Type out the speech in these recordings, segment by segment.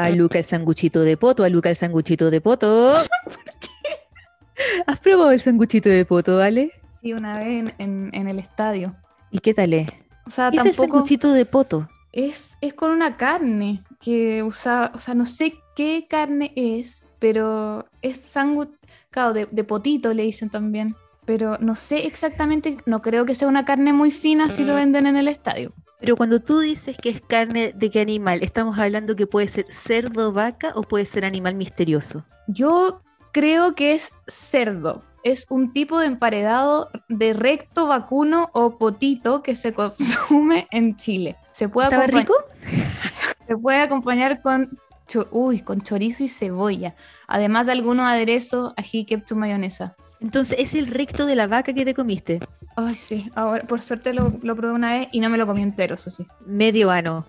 A Luca el sanguchito de poto, a Luca el sanguchito de poto. ¿Has probado el sanguchito de poto, vale? Sí, una vez en, en- en el estadio. ¿Y qué tal es? O sea, ¿Qué es el sanguchito de poto? es, es con una carne que usa, o sea, no sé qué carne es, pero es sándwich, claro, de, de potito le dicen también. Pero no sé exactamente, no creo que sea una carne muy fina si lo venden en el estadio. Pero cuando tú dices que es carne de qué animal, ¿estamos hablando que puede ser cerdo, vaca o puede ser animal misterioso? Yo creo que es cerdo. Es un tipo de emparedado de recto vacuno o potito que se consume en Chile. Se puede, ¿Estaba rico? se puede acompañar con, cho- uy, con chorizo y cebolla. Además de algunos aderezos, ají, ketchup, mayonesa. Entonces, ¿es el recto de la vaca que te comiste? Ay, sí. Ahora, por suerte lo, lo probé una vez y no me lo comí entero, eso sí. Medio ano.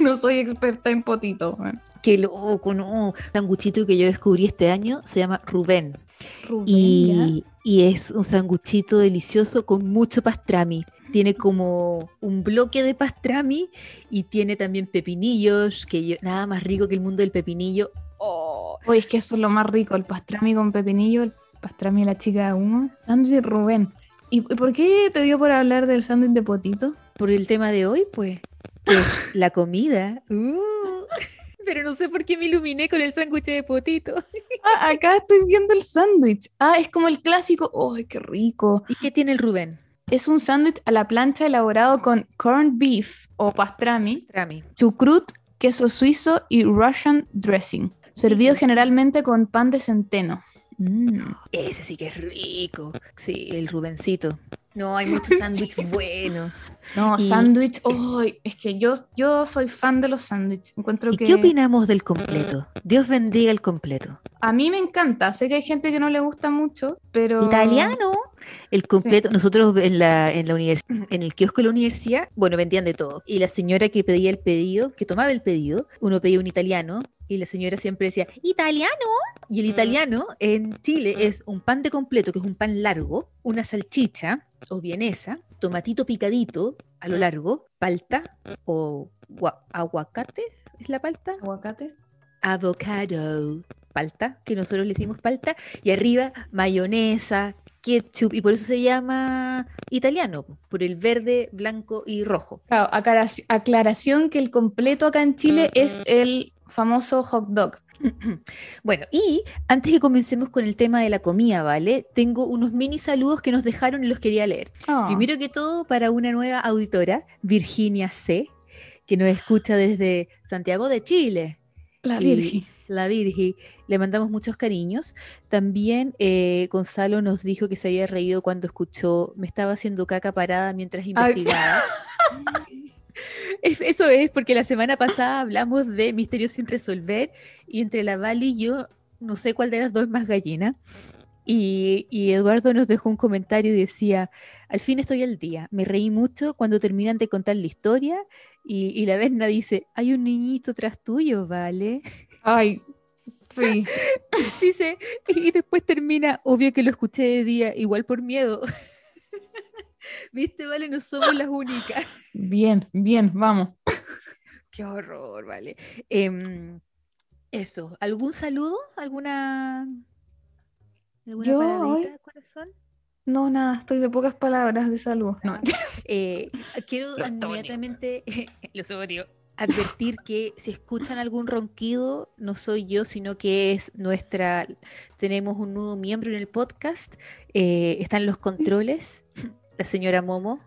No soy experta en potito. weón. Qué loco, no. Sanguchito que yo descubrí este año se llama Rubén. Rubén, Y, y es un sanguchito delicioso con mucho pastrami. Tiene como un bloque de pastrami y tiene también pepinillos, que yo- nada más rico que el mundo del pepinillo. Oh, Oye, es que eso es lo más rico, el pastrami con pepinillo, el pastrami y la chica de humo. Sándwich Rubén. ¿Y por qué te dio por hablar del sándwich de potito? por el tema de hoy, pues, la comida. Uh, pero no sé por qué me iluminé con el sándwich de potito. Ah, acá estoy viendo el sándwich. Ah, es como el clásico. ¡Ay, qué rico! ¿Y qué tiene el Rubén? Es un sándwich a la plancha elaborado con corned beef o pastrami, Pastrami. chucrut, queso suizo y Russian dressing. Servido generalmente con pan de centeno. Mm. Ese sí que es rico. Sí, el Rubencito. No, hay muchos sándwiches buenos. No, Y- sándwich. ¡Ay! es que yo, yo soy fan de los sándwiches. Encuentro ¿Y que. qué opinamos del completo? Dios bendiga el completo. A mí me encanta. Sé que hay gente que no le gusta mucho, pero. Italiano. El completo, nosotros en la, en la univers- en el kiosco de la universidad, bueno, vendían de todo. Y la señora que pedía el pedido, que tomaba el pedido, uno pedía un italiano y la señora siempre decía, ¿italiano? Y el italiano en Chile es un pan de completo, que es un pan largo, una salchicha o vienesa, tomatito picadito a lo largo, palta o gua- aguacate, ¿es la palta? Aguacate. avocado, palta, que nosotros le decimos palta, y arriba mayonesa, ketchup, y por eso se llama italiano, por el verde, blanco y rojo. Claro, aclara- aclaración que el completo acá en Chile es el famoso hot dog. Bueno, y antes que comencemos con el tema de la comida, ¿vale? Tengo unos mini saludos que nos dejaron y los quería leer. Ah, Primero que todo, para una nueva auditora, Virginia C., que nos escucha desde Santiago de Chile. la Virgen. La Virgi. Le mandamos muchos cariños. También eh, Gonzalo nos dijo que se había reído cuando escuchó, me estaba haciendo caca parada mientras investigaba. Es- Eso es porque la semana pasada hablamos de misterios sin resolver y entre la Vali y yo, no sé cuál de las dos es más gallina. Y, y Eduardo nos dejó un comentario y decía, al fin estoy al día, me reí mucho cuando terminan de contar la historia y, y la Vesna dice, hay un niñito tras tuyo, ¿vale? Ay, sí. Dice, y después termina, obvio que lo escuché de día, igual por miedo. Viste, vale, no somos las únicas. Bien, bien, vamos. Qué horror, vale. Em, eso, ¿algún saludo? ¿Alguna, alguna Yo paradita, corazón? No, nada, estoy de pocas palabras de salud. No. Eh, quiero inmediatamente, los odio, advertir que si escuchan algún ronquido, no soy yo, sino que es nuestra, tenemos un nuevo miembro en el podcast, eh, están los controles, la señora Momo.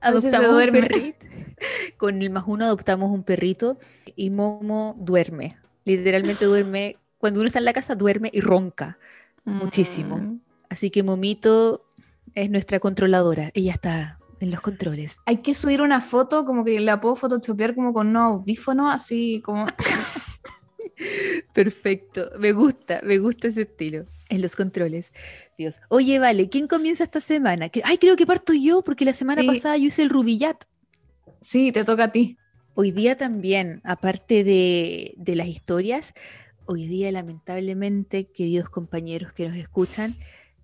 Adoptamos un perrito. Con el más uno adoptamos un perrito y Momo duerme. Literalmente duerme. Cuando uno está en la casa, duerme y ronca. Muchísimo. Mm. Así que Momito es nuestra controladora. Ella está en los controles. Hay que subir una foto, como que la puedo photoshopear como con unos audífonos, así como. Perfecto. Me gusta, me gusta ese estilo. En los controles. Dios. Oye, vale, ¿quién comienza esta semana? Ay, creo que parto yo, porque la semana Sí. pasada yo hice el Rubillat. Sí, te toca a ti. Hoy día también, aparte de, de las historias, hoy día lamentablemente, queridos compañeros que nos escuchan,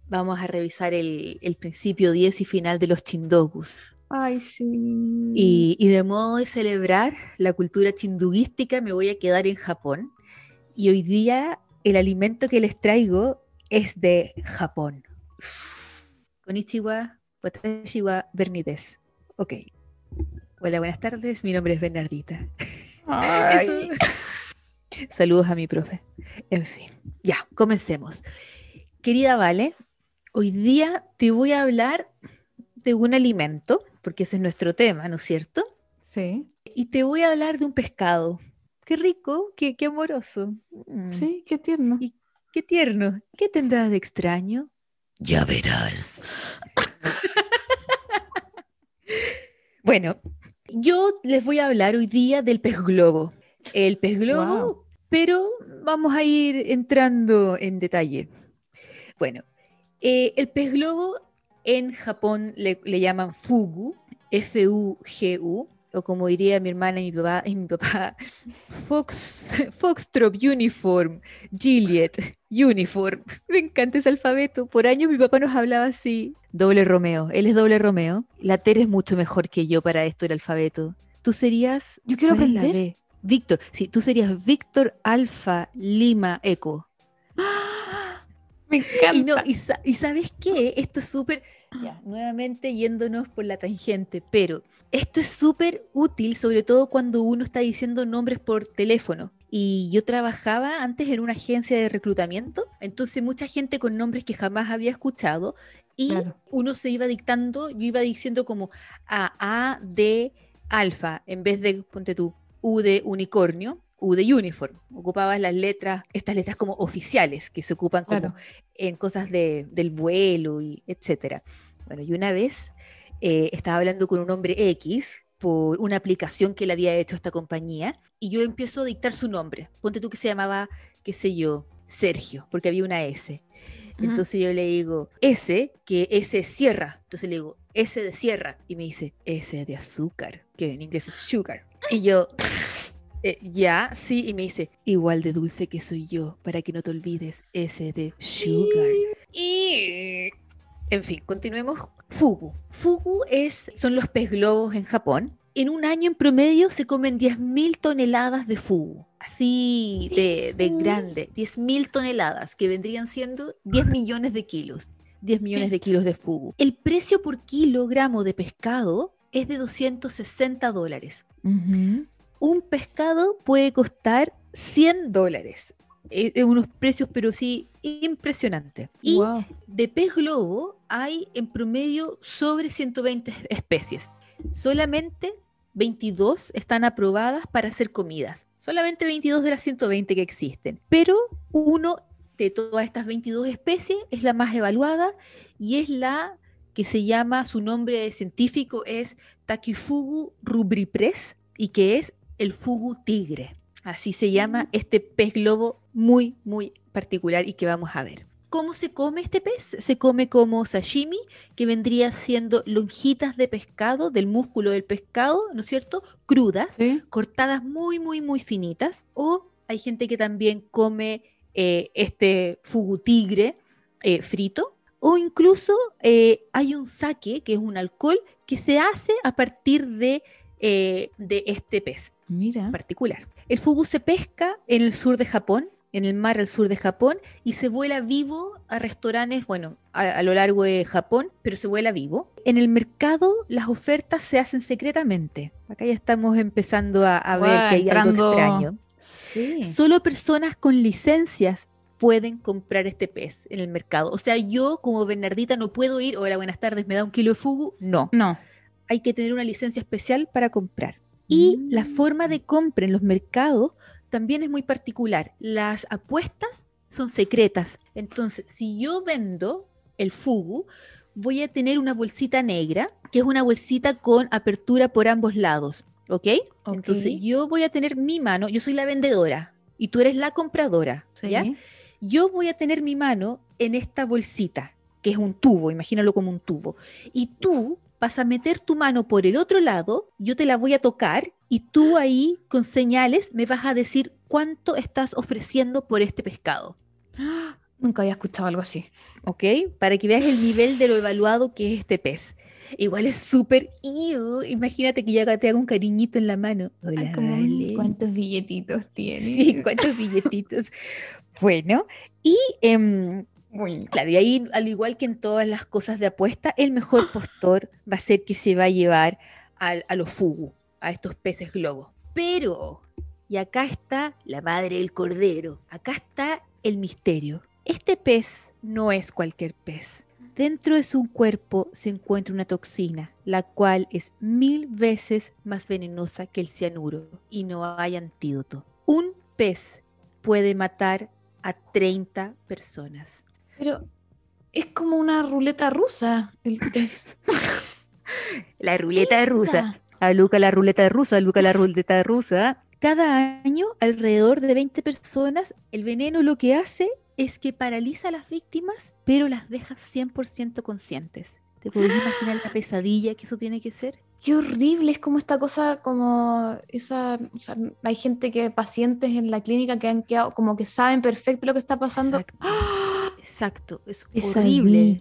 vamos a revisar el, el principio 10 y final de los Chindogus. Ay, sí. Y, y de modo de celebrar la cultura chinduística me voy a quedar en Japón. Y hoy día el alimento que les traigo es de Japón. Konnichiwa, watashi wa Bernides. Ok. Hola, buenas tardes. Mi nombre es Bernardita. Ay. Eso- Saludos a mi profe. En fin, ya, comencemos. Querida Vale, hoy día te voy a hablar de un alimento, porque ese es nuestro tema, ¿no es cierto? Sí, Y te voy a hablar de un pescado. Qué rico, qué, qué amoroso. Mm, sí, qué tierno. Y qué tierno. ¿Qué tendrá de extraño? Ya verás. bueno, yo les voy a hablar hoy día del pez globo. El pez globo, pero vamos a ir entrando en detalle. Bueno, eh, el pez globo en Japón le, le llaman fugu, F-U-G-U, o como diría mi hermana y mi papá, y mi papá Fox, Foxtrot Uniform, Juliet Uniform. Me encanta ese alfabeto. Por años mi papá nos hablaba así. Doble Romeo. Él es doble Romeo. La Tere es mucho mejor que yo para esto el alfabeto. Tú serías. Yo quiero ¿cuál es la aprender. Víctor. Sí, tú serías Víctor Alfa Lima Eco. Me encanta. Y, no, y, sa- y sabes qué? Esto es súper, ya, nuevamente yéndonos por la tangente, pero esto es súper útil, sobre todo cuando uno está diciendo nombres por teléfono. Y yo trabajaba antes en una agencia de reclutamiento, entonces mucha gente con nombres que jamás había escuchado y Claro. uno se iba dictando, yo iba diciendo como A, A, D, alfa, en vez de, ponte tú, U de unicornio, U de uniform. Ocupabas las letras, estas letras como oficiales que se ocupan como Claro. en cosas de- del vuelo y etcétera. Bueno, y una vez eh, estaba hablando con un hombre X por una aplicación que le había hecho esta compañía y yo empiezo a dictar su nombre. Ponte tú que se llamaba, qué sé yo, Sergio, porque había una S. Entonces yo le digo, S, que S es sierra. Entonces le digo, S de sierra. Y me dice, S de azúcar, que en inglés es sugar. Y yo, "Eh, ya, sí. Y me dice, igual de dulce que soy yo, para que no te olvides, S de sugar. Y... En fin, continuemos. Fugu. Fugu es, son los pez globos en Japón. En un año en promedio se comen 10.000 toneladas de fugu. Así de, de grande. 10.000 toneladas, que vendrían siendo 10 millones de kilos. 10 millones de kilos de fugu. El precio por kilogramo de pescado es de 260 dólares. Ujú. Un pescado puede costar 100 dólares. Es es unos precios, pero sí, impresionantes. Y de pez globo hay en promedio sobre 120 especies. Solamente 22 están aprobadas para hacer comidas. Solamente 22 de las 120 que existen. Pero uno de todas estas 22 especies es la más evaluada y es la que se llama, su nombre científico es Takifugu rubripress y que es el fugu tigre. Así se llama este pez globo muy, muy particular y que vamos a ver. ¿Cómo se come este pez? Se come como sashimi, que vendría siendo lonjitas de pescado, del músculo del pescado, ¿no es cierto? Crudas, Sí. cortadas muy, muy, muy finitas. O hay gente que también come eh, este fugu tigre eh, frito. O incluso eh, hay un sake, que es un alcohol, que se hace a partir de, eh, de este pez Mira. particular. El fugu se pesca en el sur de Japón, en el mar al sur de Japón, y se vuela vivo a restaurantes, bueno, a, a lo largo de Japón, pero se vuela vivo. En el mercado las ofertas se hacen secretamente. Acá ya estamos empezando a, a ver que hay entrando- algo extraño. Sí. Solo personas con licencias pueden comprar este pez en el mercado. O sea, yo como Bernardita no puedo ir, hola, buenas tardes, ¿me da un kilo de fugu? No No. Hay que tener una licencia especial para comprar. Y la Mm. forma de compra en los mercados también es muy particular. Las apuestas son secretas. Entonces, si yo vendo el fugu, voy a tener una bolsita negra, que es una bolsita con apertura por ambos lados. ¿Ok? Entonces, yo voy a tener mi mano, yo soy la vendedora y tú eres la compradora. ¿ya? Yo voy a tener mi mano en esta bolsita, que es un tubo, imagínalo como un tubo, y tú vas a meter tu mano por el otro lado, yo te la voy a tocar y tú ahí con señales me vas a decir cuánto estás ofreciendo por este pescado, Nunca había escuchado algo así. ¿ok? Para que veas el nivel de lo evaluado que es este pez. Igual es súper Imagínate que yo te haga un cariñito en la mano. Hola, ¿Cuántos billetitos tienes? Sí, ¿cuántos billetitos? bueno, y claro, y ahí, al igual que en todas las cosas de apuesta, el mejor postor va a ser que se va a llevar a los fugu, a estos peces globos. Pero, y acá está la madre del cordero, acá está el misterio. Este pez no es cualquier pez. Dentro de su cuerpo se encuentra una toxina, la cual es mil veces más venenosa que el cianuro y no hay antídoto. Un pez puede matar a 30 personas. Pero es como una ruleta rusa el la ruleta rusa. A Luca la ruleta rusa, a Luca la ruleta rusa. Cada año, alrededor de 20 personas, el veneno lo que hace es que paraliza a las víctimas, pero las deja 100% conscientes. ¿Te puedes imaginar la pesadilla que eso tiene que ser? Qué horrible, es como esta cosa, como esa, hay gente que, pacientes en la clínica que han quedado, como que saben perfecto lo que está pasando. Exacto, es horrible.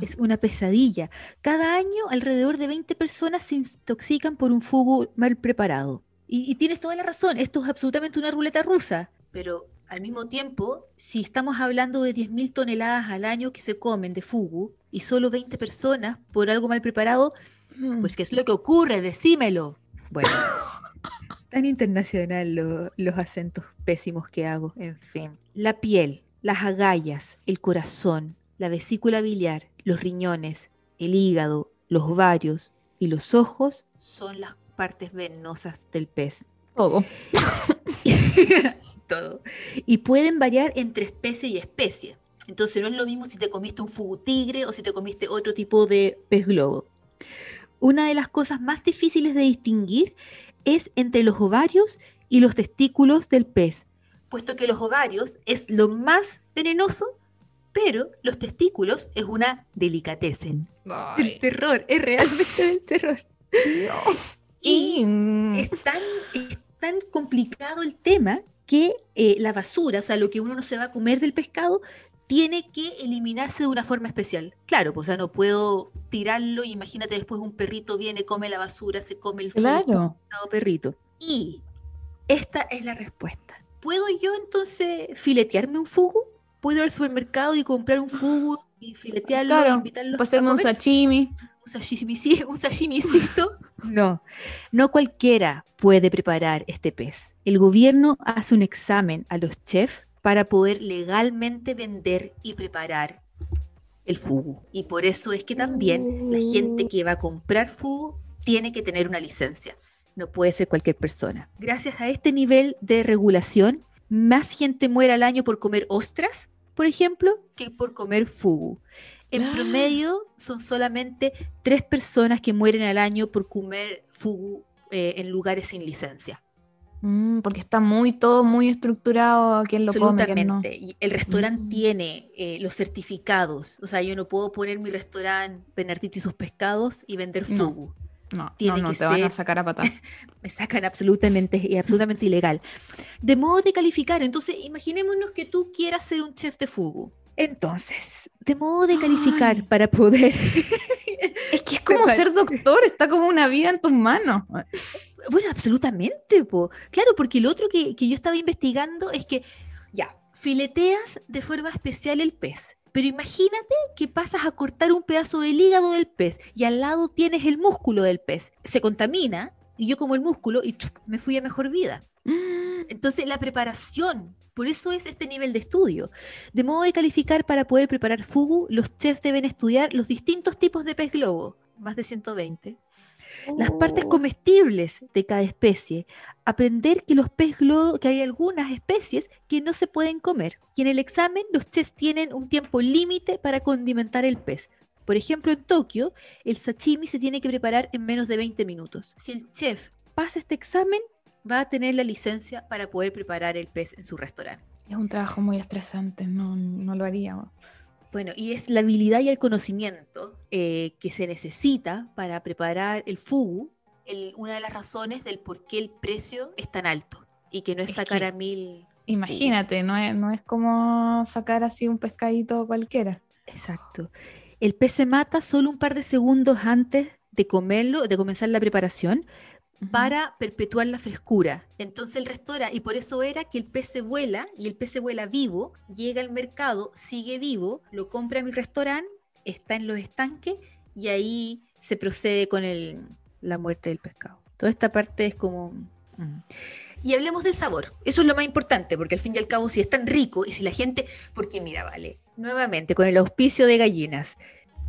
Es una pesadilla. Cada año alrededor de 20 personas se intoxican por un fugo mal preparado. Y, y tienes toda la razón, esto es absolutamente una ruleta rusa, pero al mismo tiempo, si estamos hablando de 10.000 toneladas al año que se comen de fugu y solo 20 personas por algo mal preparado, mm. pues ¿qué es lo que ocurre? Decímelo. Bueno, tan internacional los acentos pésimos que hago, en fin. La piel, las agallas, el corazón, la vesícula biliar, los riñones, el hígado, los ovarios y los ojos son las partes venosas del pez. Todo. Todo. Y pueden variar entre especie y especie. Entonces no es lo mismo si te comiste un fugu tigre o si te comiste otro tipo de pez globo. Una de las cosas más difíciles de distinguir es entre los ovarios y los testículos del pez, puesto que los ovarios es lo más venenoso, pero los testículos es una delicatessen. El terror, es realmente el terror. Y es tan, tan complicado el tema que eh, la basura, o sea, lo que uno no se va a comer del pescado, tiene que eliminarse de una forma especial. Claro, pues, o sea, no puedo tirarlo y imagínate después un perrito viene, come la basura, se come el claro. perrito. Y esta es la respuesta. ¿Puedo yo entonces filetearme un fugu? ¿Puedo ir al supermercado y comprar un fugu y filetearlo claro, e invitarlo a un sashimi? Un sashimi, sí, un sashimicito. no, no cualquiera puede preparar este pez. El gobierno hace un examen a los chefs para poder legalmente vender y preparar el fugu. Y por eso es que también la gente que va a comprar fugu tiene que tener una licencia. No puede ser cualquier persona. Gracias a este nivel de regulación, más gente muere al año por comer ostras, por ejemplo, que por comer fugu. En promedio son solamente tres personas que mueren al año por comer fugu eh, en lugares sin licencia. Mm, porque está muy todo muy estructurado a quien lo Absolutamente. Y el restaurante mm. tiene eh, los certificados. O sea, yo no puedo poner mi restaurante Benartiti y sus pescados y vender fugu. No, tiene no, te van a sacar a patar. me sacan absolutamente y absolutamente ilegal. De modo de calificar, entonces imaginémonos que tú quieras ser un chef de fugu. Entonces, de modo de calificar para poder. es que es como ser doctor, está como una vida en tus manos. Bueno, absolutamente, po. claro, porque lo otro que, que yo estaba investigando es que, ya, fileteas de forma especial el pez. Pero imagínate que pasas a cortar un pedazo del hígado del pez y al lado tienes el músculo del pez. Se contamina y yo como el músculo y me fui a mejor vida. Mm. Entonces la preparación, por eso es este nivel de estudio. De modo de calificar para poder preparar fugu, los chefs deben estudiar los distintos tipos de pez globo, más de 120 las partes oh. comestibles de cada especie, aprender que los pez globo, que hay algunas especies que no se pueden comer. Y en el examen los chefs tienen un tiempo límite para condimentar el pez. Por ejemplo, en Tokio, el sashimi se tiene que preparar en menos de 20 minutos. Si el chef pasa este examen, va a tener la licencia para poder preparar el pez en su restaurante. Es un trabajo muy estresante, no, no lo haría. Bueno, y es la habilidad y el conocimiento eh, que se necesita para preparar el fugu, una de las razones del por qué el precio es tan alto y que no es, sacar a mil. Imagínate, no es, no es como sacar así un pescadito cualquiera. Exacto. El pez se mata solo un par de segundos antes de comerlo, de comenzar la preparación, para perpetuar la frescura. Entonces el restaurante, y por eso era que el pez se vuela, y el pez se vuela vivo, llega al mercado, sigue vivo, lo compra mi restaurante, está en los estanques, y ahí se procede con el, la muerte del pescado. Toda esta parte es como... Mm. Y hablemos del sabor. Eso es lo más importante, porque al fin y al cabo, si es tan rico y si la gente. Porque mira, vale, nuevamente, con el auspicio de gallinas,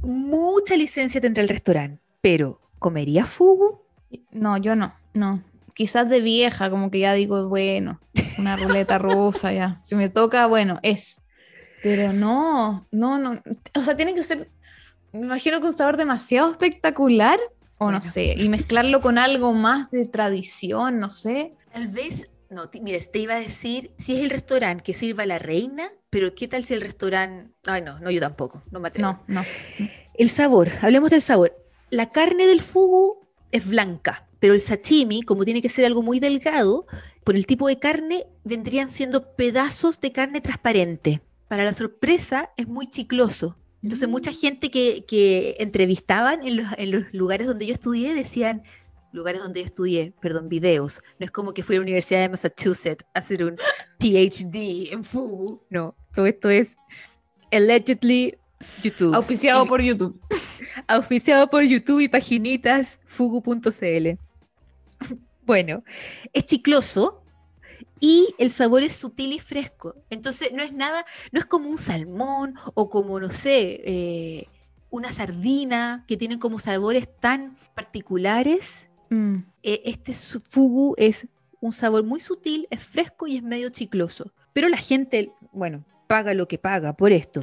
mucha licencia tendrá el restaurante, pero ¿comería fugu? No, yo no, no. Quizás de vieja, como que ya digo, bueno, una ruleta rusa ya. Si me toca, bueno, es. Pero no, no, no. O sea, tiene que ser, me imagino que un sabor demasiado espectacular, o no sé, y mezclarlo con algo más de tradición, no sé. Tal vez, no, mira, te iba a decir, si es el restaurante que sirva a la reina, pero ¿qué tal si el restaurante... Ay, no, no, yo tampoco, no me atrevo. No, no. El sabor, hablemos del sabor. La carne del fugu es blanca, pero el sashimi, como tiene que ser algo muy delgado, por el tipo de carne, vendrían siendo pedazos de carne transparente. Para la sorpresa, es muy chicloso. Entonces, mucha mm. gente que, que entrevistaban en los, en los, lugares donde yo estudié decían, lugares donde yo estudié, perdón, videos. No es como que fui a la Universidad de Massachusetts a hacer un PhD en Fugu. No, todo esto es allegedly YouTube. Auspiciado por YouTube. Auspiciado por YouTube y paginitas fugu.cl. Bueno, es chicloso y el sabor es sutil y fresco. Entonces no es nada, no es como un salmón o como, no sé, eh, una sardina que tienen como sabores tan particulares. Mm. Eh, este fugu es un sabor muy sutil, es fresco y es medio chicloso. Pero la gente, bueno, paga lo que paga por esto.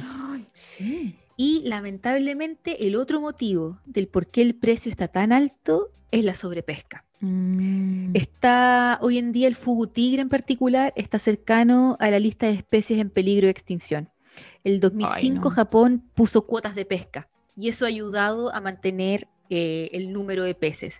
sí. Y lamentablemente el otro motivo del por qué el precio está tan alto es la sobrepesca. Mm. Está hoy en día el fugu tigre en particular está cercano a la lista de especies en peligro de extinción. El 2005 Japón puso cuotas de pesca y eso ha ayudado a mantener eh, el número de peces.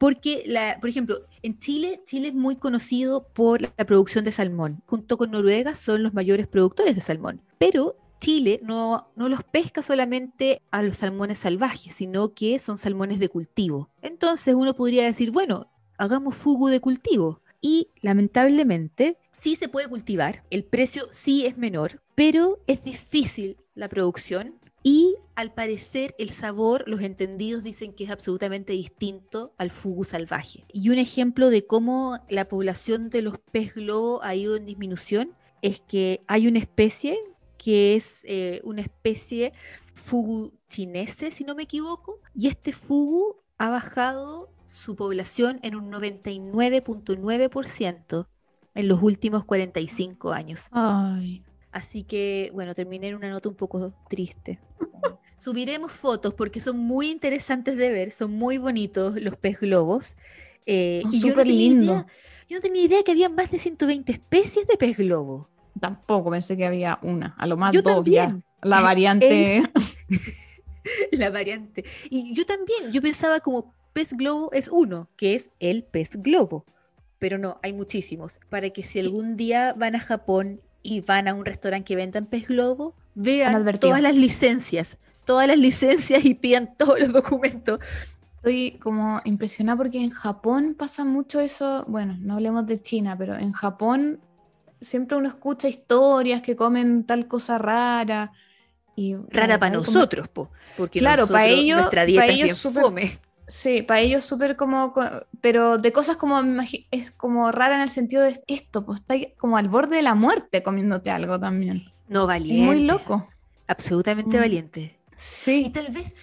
Porque, por ejemplo, en Chile, Chile es muy conocido por la producción de salmón. Junto con Noruega son los mayores productores de salmón. Pero Chile no, no los pesca solamente a los salmones salvajes, sino que son salmones de cultivo. Entonces uno podría decir, bueno, hagamos fugu de cultivo. Y lamentablemente sí se puede cultivar, el precio sí es menor, pero es difícil la producción y al parecer el sabor, los entendidos dicen que es absolutamente distinto al fugu salvaje. Y un ejemplo de cómo la población de los pez globo ha ido en disminución es que hay una especie que es eh, una especie fugu chinese, si no me equivoco, y este fugu ha bajado su población en un 99.9% en los últimos 45 años. Ay. Así que, bueno, terminé en una nota un poco triste. Subiremos fotos porque son muy interesantes de ver, son muy bonitos los pez globos. Eh, y súper lindo. Yo no tenía idea que había más de 120 especies de pez globo. Tampoco pensé que había una, a lo más dos ya. La variante. la variante. Y yo también, yo pensaba como pez globo es uno, que es el pez globo. Pero no, hay muchísimos. Para que si algún día van a Japón y van a un restaurante que vendan pez globo, vean todas las licencias todas las licencias y pidan todos los documentos. Estoy como impresionada porque en Japón pasa mucho eso, bueno, no hablemos de China, pero en Japón siempre uno escucha historias que comen tal cosa rara. Y, rara para nosotros, porque claro, para ellos, nuestra dieta para ellos es Sí, para ellos súper como, pero de cosas como, es como rara en el sentido de esto, pues está como al borde de la muerte comiéndote algo también. No valiente. Muy loco. Absolutamente mm. valiente. Sí. Y tal vez,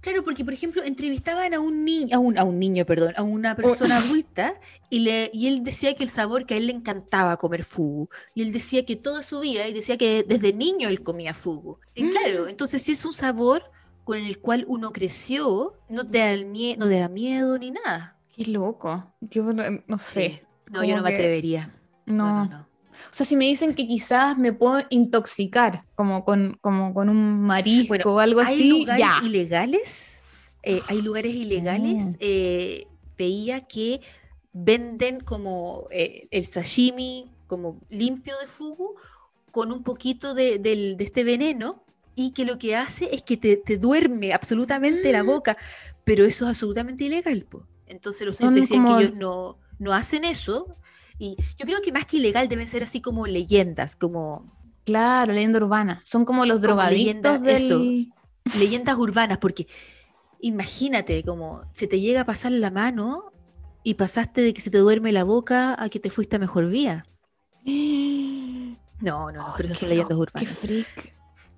claro, porque por ejemplo, entrevistaban a un niño, a un, a un niño, perdón, a una persona adulta, y, le, y él decía que el sabor, que a él le encantaba comer fugu. Y él decía que toda su vida, y decía que desde niño él comía fugu. Y mm. claro, entonces si es un sabor con el cual uno creció, no te da, el no te da miedo ni nada. Qué loco. Yo no sé. No, yo no me atrevería. no, no. O sea, si me dicen que quizás me puedo intoxicar, como con, como con un marisco o algo ¿hay así, lugares ilegales? Eh, hay lugares ilegales. Eh, veía que venden como eh, el sashimi como limpio de fugu con un poquito de, de, este veneno y que lo que hace es que te, te duerme absolutamente la Mm. boca, pero eso es absolutamente ilegal. po. Entonces los chefs decían como- que ellos no, no hacen eso. Y yo creo que más que ilegal deben ser así como leyendas, como Claro, leyenda urbana. Son como los drogadictos leyenda, eso. del... leyendas urbanas, porque imagínate como se te llega a pasar la mano y pasaste de que se te duerme la boca a que te fuiste a mejor vía. No, no, no, pero esas qué son leyendas loco, Qué urbanas. freak.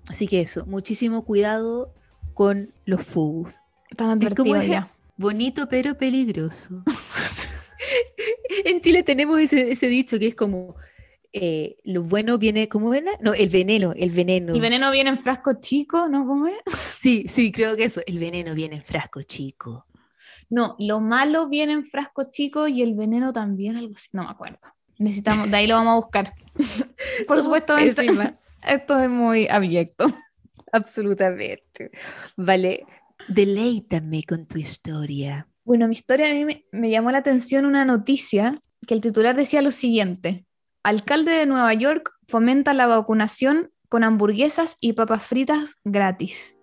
Así que eso, muchísimo cuidado con los fugus. Están Es como ya. Bonito pero peligroso. en Chile tenemos ese, ese dicho que es como eh, lo bueno viene, ¿cómo era? No, el veneno, el veneno. El veneno viene en frasco chico, ¿no? ¿Cómo es? Sí, sí, creo que eso, el veneno viene en frasco chico. No, lo malo viene en frasco chico y el veneno también, algo así. No me acuerdo. Necesitamos, de ahí lo vamos a buscar. Por Somos supuesto, pésimas. Esto es muy abyecto. Absolutamente. Vale, deleítame con tu historia. Bueno, mi historia a mí me, me llamó la atención una noticia que el titular decía lo siguiente. Alcalde de Nueva York fomenta la vacunación con hamburguesas y papas fritas gratis.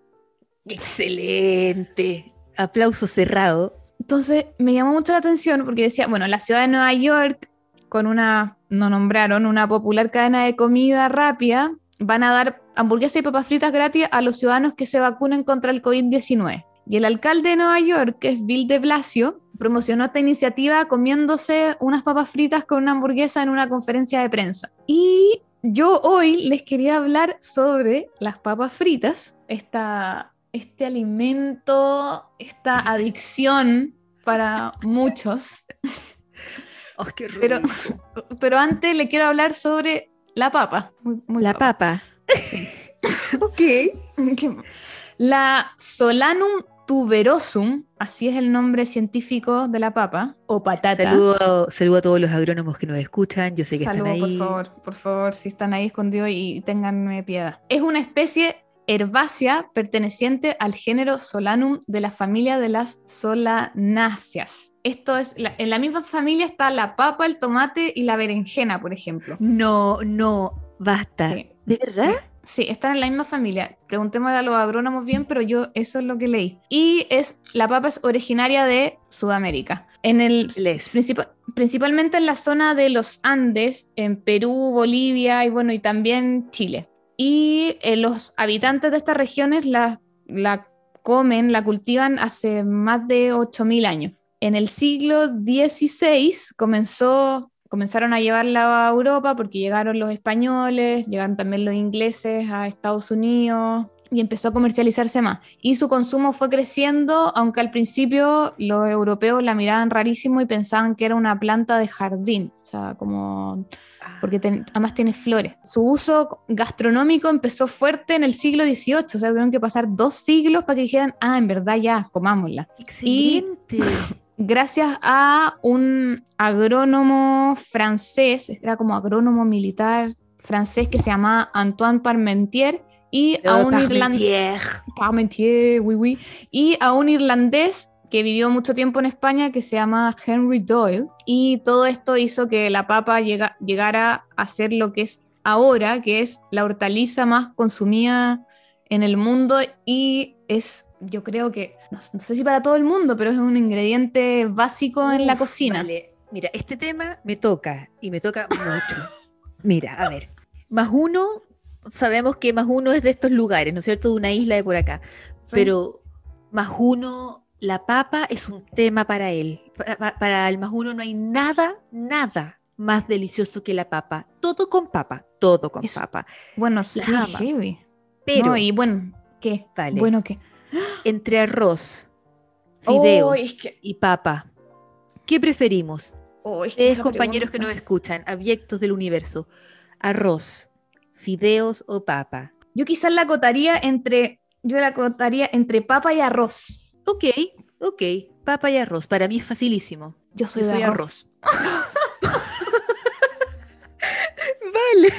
Excelente. Aplauso cerrado. Entonces me llamó mucho la atención porque decía, bueno, la ciudad de Nueva York, con una, no nombraron, una popular cadena de comida rápida, van a dar hamburguesas y papas fritas gratis a los ciudadanos que se vacunen contra el COVID-19. Y el alcalde de Nueva York, que es Bill de Blasio, promocionó esta iniciativa comiéndose unas papas fritas con una hamburguesa en una conferencia de prensa. Y yo hoy les quería hablar sobre las papas fritas, esta, este alimento, esta adicción para muchos. Oh, qué Pero-. Pero antes le quiero hablar sobre la papa. Muy- muy La papa. papa. ok. La Solanum tuberosum, así es el nombre científico de la papa, o patata. Saludo, saludo a todos los agrónomos que nos escuchan. Yo sé que están ahí. por favor, por favor, si están ahí escondidos y ténganme piedad. Es una especie herbácea perteneciente al género Solanum de la familia de las solanáceas. Esto es, la- en la misma familia está la papa, el tomate y la berenjena, por ejemplo. No, no, basta. Sí. ¿De verdad? Sí, están en la misma familia. Preguntémosle a los agrónomos bien, pero yo eso es lo que leí. Y es la papa es originaria de Sudamérica. En el Les. principal- principalmente en la zona de los Andes, en Perú, Bolivia y bueno, y también Chile. Y eh, los habitantes de estas regiones la, la comen, la cultivan hace más de 8000 años. En el siglo XVI comenzó comenzaron a llevarla a Europa porque llegaron los españoles, llegaron también los ingleses a Estados Unidos y empezó a comercializarse más. Y su consumo fue creciendo, aunque al principio los europeos la miraban rarísimo y pensaban que era una planta de jardín, o sea, como porque ten- además tiene flores. Su uso gastronómico empezó fuerte en el siglo XVIII, o sea, tuvieron que pasar dos siglos para que dijeran, ah, en verdad ya, comámosla Excelente. Gracias a un agrónomo francés, era como agrónomo militar francés que se llamaba Antoine Parmentier y a un irlandés Parmentier. Parmentier, oui, oui, y a un irlandés que vivió mucho tiempo en España que se llama Henry Doyle y todo esto hizo que la papa llega- llegara a ser lo que es ahora, que es la hortaliza más consumida en el mundo y es yo creo que, no, no sé si para todo el mundo, pero es un ingrediente básico en la cocina. vale. Mira, este tema me toca y me toca mucho. Mira, a ver, más uno, sabemos que más uno es de estos lugares, ¿no es cierto? De una isla de por acá. Pero más uno, la papa es un tema para él. Para, pa- para el más uno no hay nada, nada más delicioso que la papa. Todo con papa, todo con Eso. papa. Bueno, sí, ama. heavy. Pero No, y bueno, ¿qué? Vale. Bueno, ¿qué? Entre arroz, fideos Oh, es que- y papa, ¿qué preferimos? oh, es que compañeros que nos escuchan, abyectos del universo, arroz, fideos o papa. Yo quizás la acotaría entre, yo la acotaría entre papa y arroz. Ok, ok, papa y arroz. Para mí es facilísimo. Yo soy, Yo de soy arroz. arroz. vale,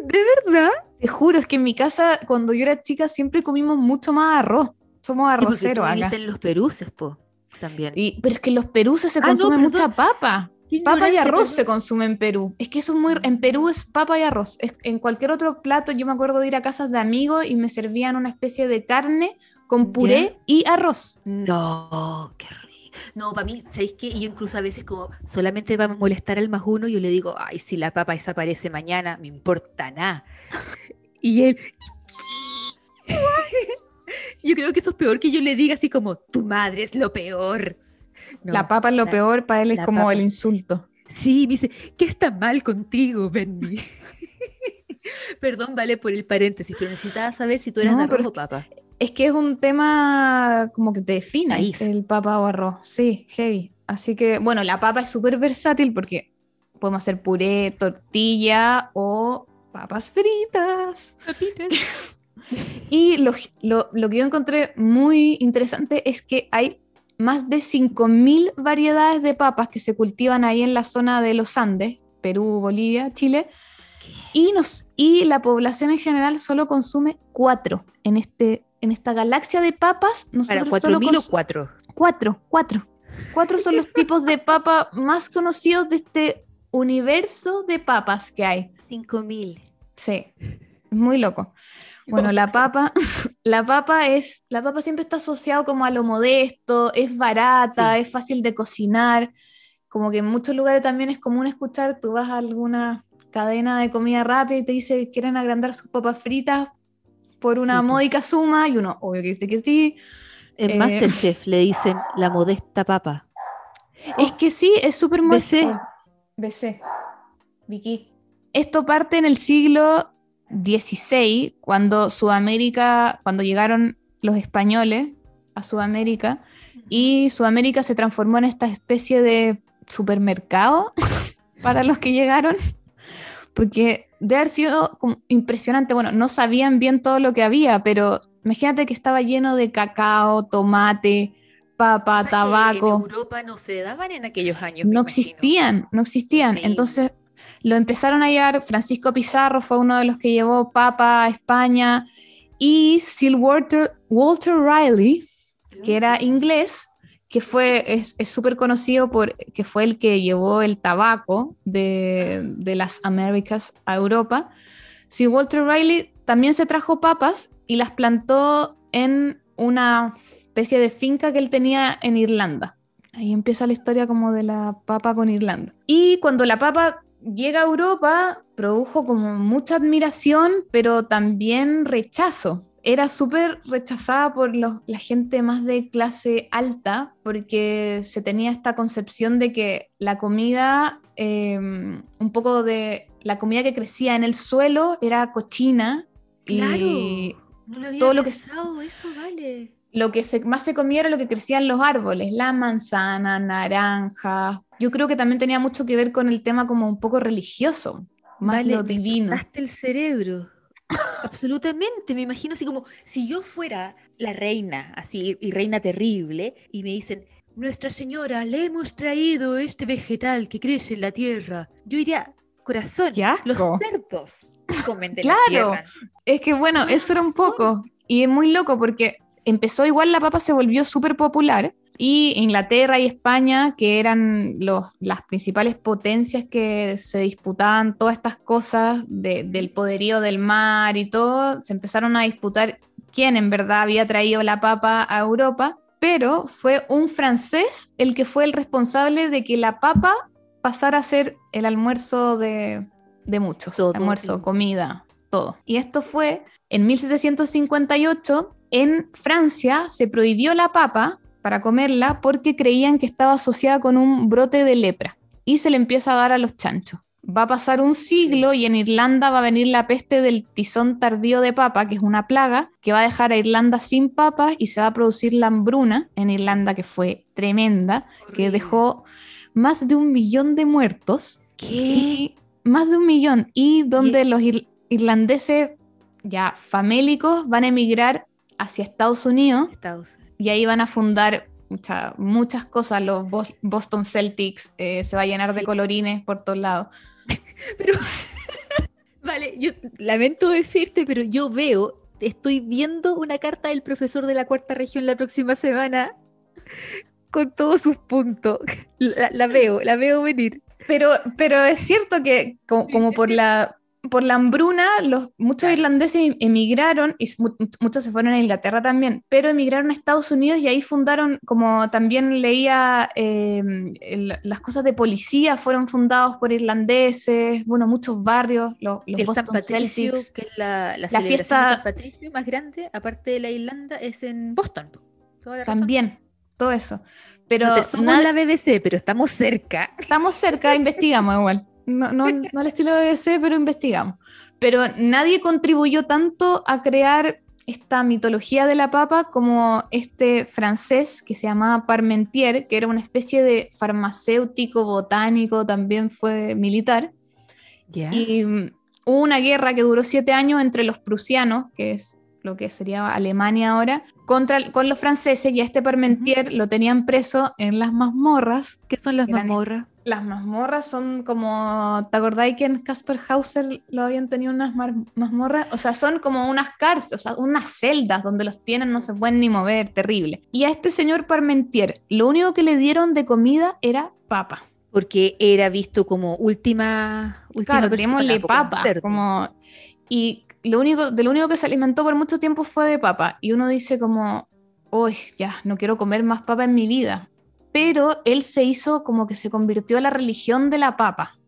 ¿de verdad? Te juro, es que en mi casa, cuando yo era chica, siempre comimos mucho más arroz. Somos arroceros acá. en los peruses, po, también. Y- pero es que en los peruses se Ah, no, consume perdón. mucha papa. Papa y arroz se consume en Perú. Es que eso es muy. En Perú es papa y arroz. en cualquier otro plato, yo me acuerdo de ir a casas de amigos y me servían una especie de carne con puré y arroz. No, qué rico. No, para mí, ¿sabéis qué? Yo incluso a veces como solamente va a molestar al más uno, yo le digo, ay, si la papa desaparece mañana, me importa nada. Y él... yo creo que eso es peor que yo le diga así como, tu madre es lo peor. la papa es lo peor, para él es como el insulto. Sí, me dice, ¿qué está mal contigo, Benny? Perdón, vale por el paréntesis, pero necesitaba saber si tú eras de arroz o papa. Es que es un tema como que te define el papa o arroz. Sí, heavy. Así que, bueno, la papa es súper versátil porque podemos hacer puré, tortilla o papas fritas. y lo, lo, que yo encontré muy interesante es que hay más de 5.000 variedades de papas que se cultivan ahí en la zona de los Andes, Perú, Bolivia, Chile, y, nos, y la población en general solo consume cuatro en, este, en esta galaxia de papas. Nosotros ¿Para mil o cuatro? Cuatro, cuatro. Cuatro son los tipos de papa más conocidos de este universo de papas que hay. Cinco mil. Sí, muy loco. Bueno, la papa, la papa es, la papa siempre está asociado como a lo modesto, es barata, es fácil de cocinar. Como que en muchos lugares también es común escuchar, tú vas a alguna cadena de comida rápida y te dice que quieren agrandar sus papas fritas por una módica suma y uno obvio que dice que sí. En eh, Masterchef le dicen la modesta papa. Es que sí, es súper BC. BC. Vicky. Esto parte en el siglo XVI, cuando Sudamérica, cuando llegaron los españoles a Sudamérica, y Sudamérica se transformó en esta especie de supermercado para los que llegaron porque de haber sido impresionante. Bueno, no sabían bien todo lo que había, pero imagínate que estaba lleno de cacao, tomate, papa, tabaco. en Europa no se daban en aquellos años. No existían, no existían. Entonces lo empezaron a llevar. Francisco Pizarro fue uno de los que llevó papa a España y Sir Walter, Walter Riley, que era inglés, que fue, es súper conocido por que fue el que llevó el tabaco de, de, las Américas a Europa. Sir Walter Riley también se trajo papas y las plantó en una especie de finca que él tenía en Irlanda. Ahí empieza la historia como de la papa con Irlanda. Y cuando la papa llega a Europa, produjo como mucha admiración, pero también rechazo era súper rechazada por la gente más de clase alta porque se tenía esta concepción de que la comida, em, un poco de la comida que crecía en el suelo era cochina. Claro, y no lo había todo lo que eso vale. Lo que más se comía era lo que crecía en los árboles, la manzana, naranja. Yo creo que también tenía mucho que ver con el tema como un poco religioso, más lo divino. Hasta el cerebro. Absolutamente, me imagino así como si yo fuera la reina, así, y reina terrible, y me dicen, Nuestra Señora, le hemos traído este vegetal que crece en la tierra. Yo diría, corazón, los cerdos comen de claro, la tierra. Es que bueno, eso era un poco. Y es muy loco porque empezó igual la papa se volvió súper popular y Inglaterra y España, que eran los, las principales potencias que se disputaban todas estas cosas del poderío del mar y todo, se empezaron a disputar quién en verdad había traído la papa a Europa, pero fue un francés el que fue el responsable de que la papa pasara a ser el almuerzo de, de muchos, almuerzo, comida, todo. Y esto fue en 1758, en Francia se prohibió la papa para comerla porque creían que estaba asociada con un brote de lepra y se le empieza a dar a los chanchos. Va a pasar un siglo y en Irlanda va a venir la peste del tizón tardío de papa, que es una plaga que va a dejar a Irlanda sin papas y se va a producir la hambruna en Irlanda, que fue tremenda, que dejó más de un millón de muertos. ¿Qué? más de un millón. Y donde los irlandeses ya famélicos van a emigrar hacia Estados Unidos. Estados y ahí van a fundar muchas cosas, los Boston Celtics, eh, se va a llenar de colorines por todos lados. pero, vale, yo lamento decirte, pero yo veo, estoy viendo una carta del profesor de la cuarta región la próxima semana con todos sus puntos. La, veo, la veo venir. Pero, pero es cierto que como por la por la hambruna, los, muchos irlandeses em, emigraron, y muchos se fueron a Inglaterra también, pero emigraron a Estados Unidos y ahí fundaron, como también leía, em, las cosas de policía fueron fundados por irlandeses, bueno, muchos barrios, los, los Boston San Patricio, que es la, la, fiesta de San Patricio más grande, aparte de la Irlanda, es en Boston. También, todo eso. Pero no somos la BBC, pero estamos cerca. Estamos cerca, investigamos igual. No, no, no al estilo de BBC, pero investigamos. Pero nadie contribuyó tanto a crear esta mitología de la papa como este francés que se llamaba Parmentier, que era una especie de farmacéutico, botánico, también fue militar. Y mm, hubo una guerra que duró siete años entre los prusianos, que es lo que sería Alemania ahora, contra, con los franceses y a este Parmentier lo tenían preso en las mazmorras. ¿Qué son las mazmorras? Las mazmorras son como, ¿te acordáis que en Casper Hauser lo habían tenido unas mazmorras? O sea, son como unas cárceles, o sea, unas celdas donde los tienen, no se pueden ni mover, terrible. Y a este señor Parmentier, lo único que le dieron de comida era papa. Porque era visto como última, última claro, persona, papa, como... Y lo único, de lo único que se alimentó por mucho tiempo fue de papa. Y uno dice como, uy, ya, no quiero comer más papa en mi vida. Pero él se hizo como que se convirtió a la religión de la papa.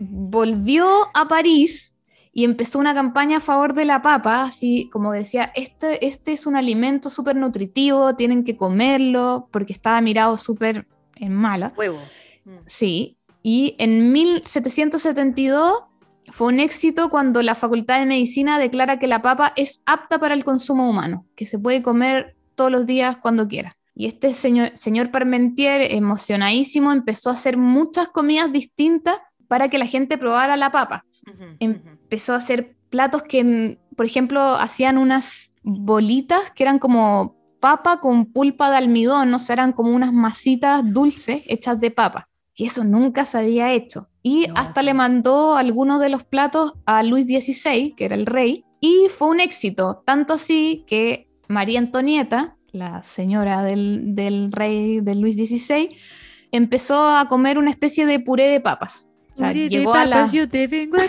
Volvió a París y empezó una campaña a favor de la papa, así como decía, este, este es un alimento súper nutritivo, tienen que comerlo, porque estaba mirado súper en mala. Huevo. Sí, y en 1772 fue un éxito cuando la Facultad de Medicina declara que la papa es apta para el consumo humano, que se puede comer todos los días cuando quiera. Y este señor, señor Parmentier, emocionadísimo, empezó a hacer muchas comidas distintas para que la gente probara la papa. empezó a hacer platos que, por ejemplo, hacían unas bolitas que eran como papa con pulpa de almidón, o sea, eran como unas masitas dulces hechas de papa. Y eso nunca se había hecho y hasta le mandó algunos de los platos a Luis XVI, que era el rey, y fue un éxito, tanto así que María Antonieta, la señora del, rey de Luis XVI, empezó a comer una especie de puré de papas. llegó a la... yo te vengo a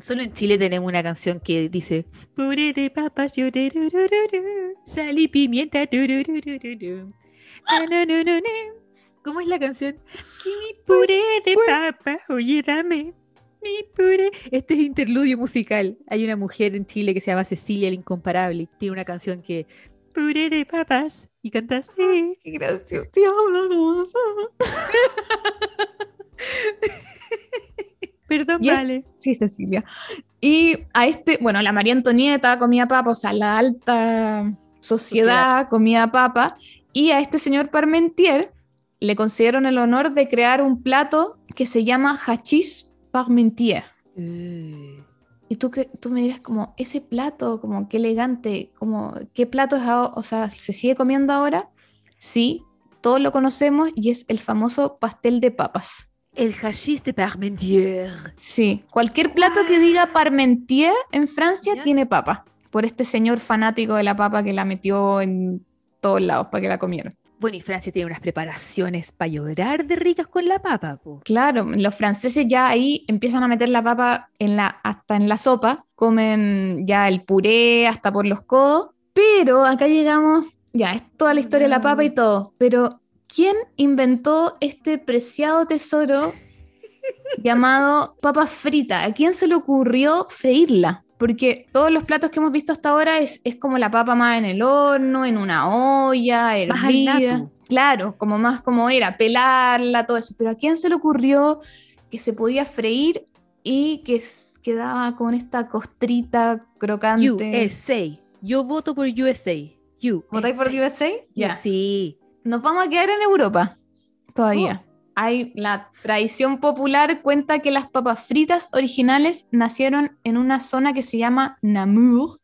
Solo en Chile tenemos una canción que dice Puré de papas, yo sal y pimienta. ¿Cómo es la canción? Que mi puré de papa, oye, dame. Mi puré. Este es interludio musical. Hay una mujer en Chile que se llama Cecilia el Incomparable. Tiene una canción que. Puré de papas. Y canta así. Qué gracioso. Diablo, Perdón, vale. Sí, Cecilia. Y a este, bueno, la María Antonieta comía papa, o sea, la alta sociedad, comía papa. Y a este señor Parmentier le concedieron el honor de crear un plato que se llama hachís parmentier. Eh. Y tú, que, tú me dirás como, ese plato, como qué elegante, como, ¿qué plato es ahora? O sea, ¿se sigue comiendo ahora? Sí, todos lo conocemos y es el famoso pastel de papas. El hachís de Parmentier. Sí, cualquier plato que diga Parmentier en Francia tiene papa, por este señor fanático de la papa que la metió en todos lados para que la comieran. Bueno, y Francia tiene unas preparaciones para llorar de ricas con la papa. Claro, los franceses ya ahí empiezan a meter la papa en la, hasta en la sopa, comen ya el puré hasta por los codos, pero acá llegamos, ya es toda la historia de la papa y todo, pero ¿quién inventó este preciado tesoro llamado papa frita? ¿A quién se le ocurrió freírla? Porque todos los platos que hemos visto hasta ahora es, como la papa más en el horno, en una olla, hervida. Claro, como más como era, pelarla, todo eso. Pero ¿a quién se le ocurrió que se podía freír y que quedaba con esta costrita crocante? USA. Yo voto por USA. ¿Votáis por USA? Ya. Sí. Nos vamos a quedar en Europa todavía. Oh hay la tradición popular cuenta que las papas fritas originales nacieron en una zona que se llama Namur,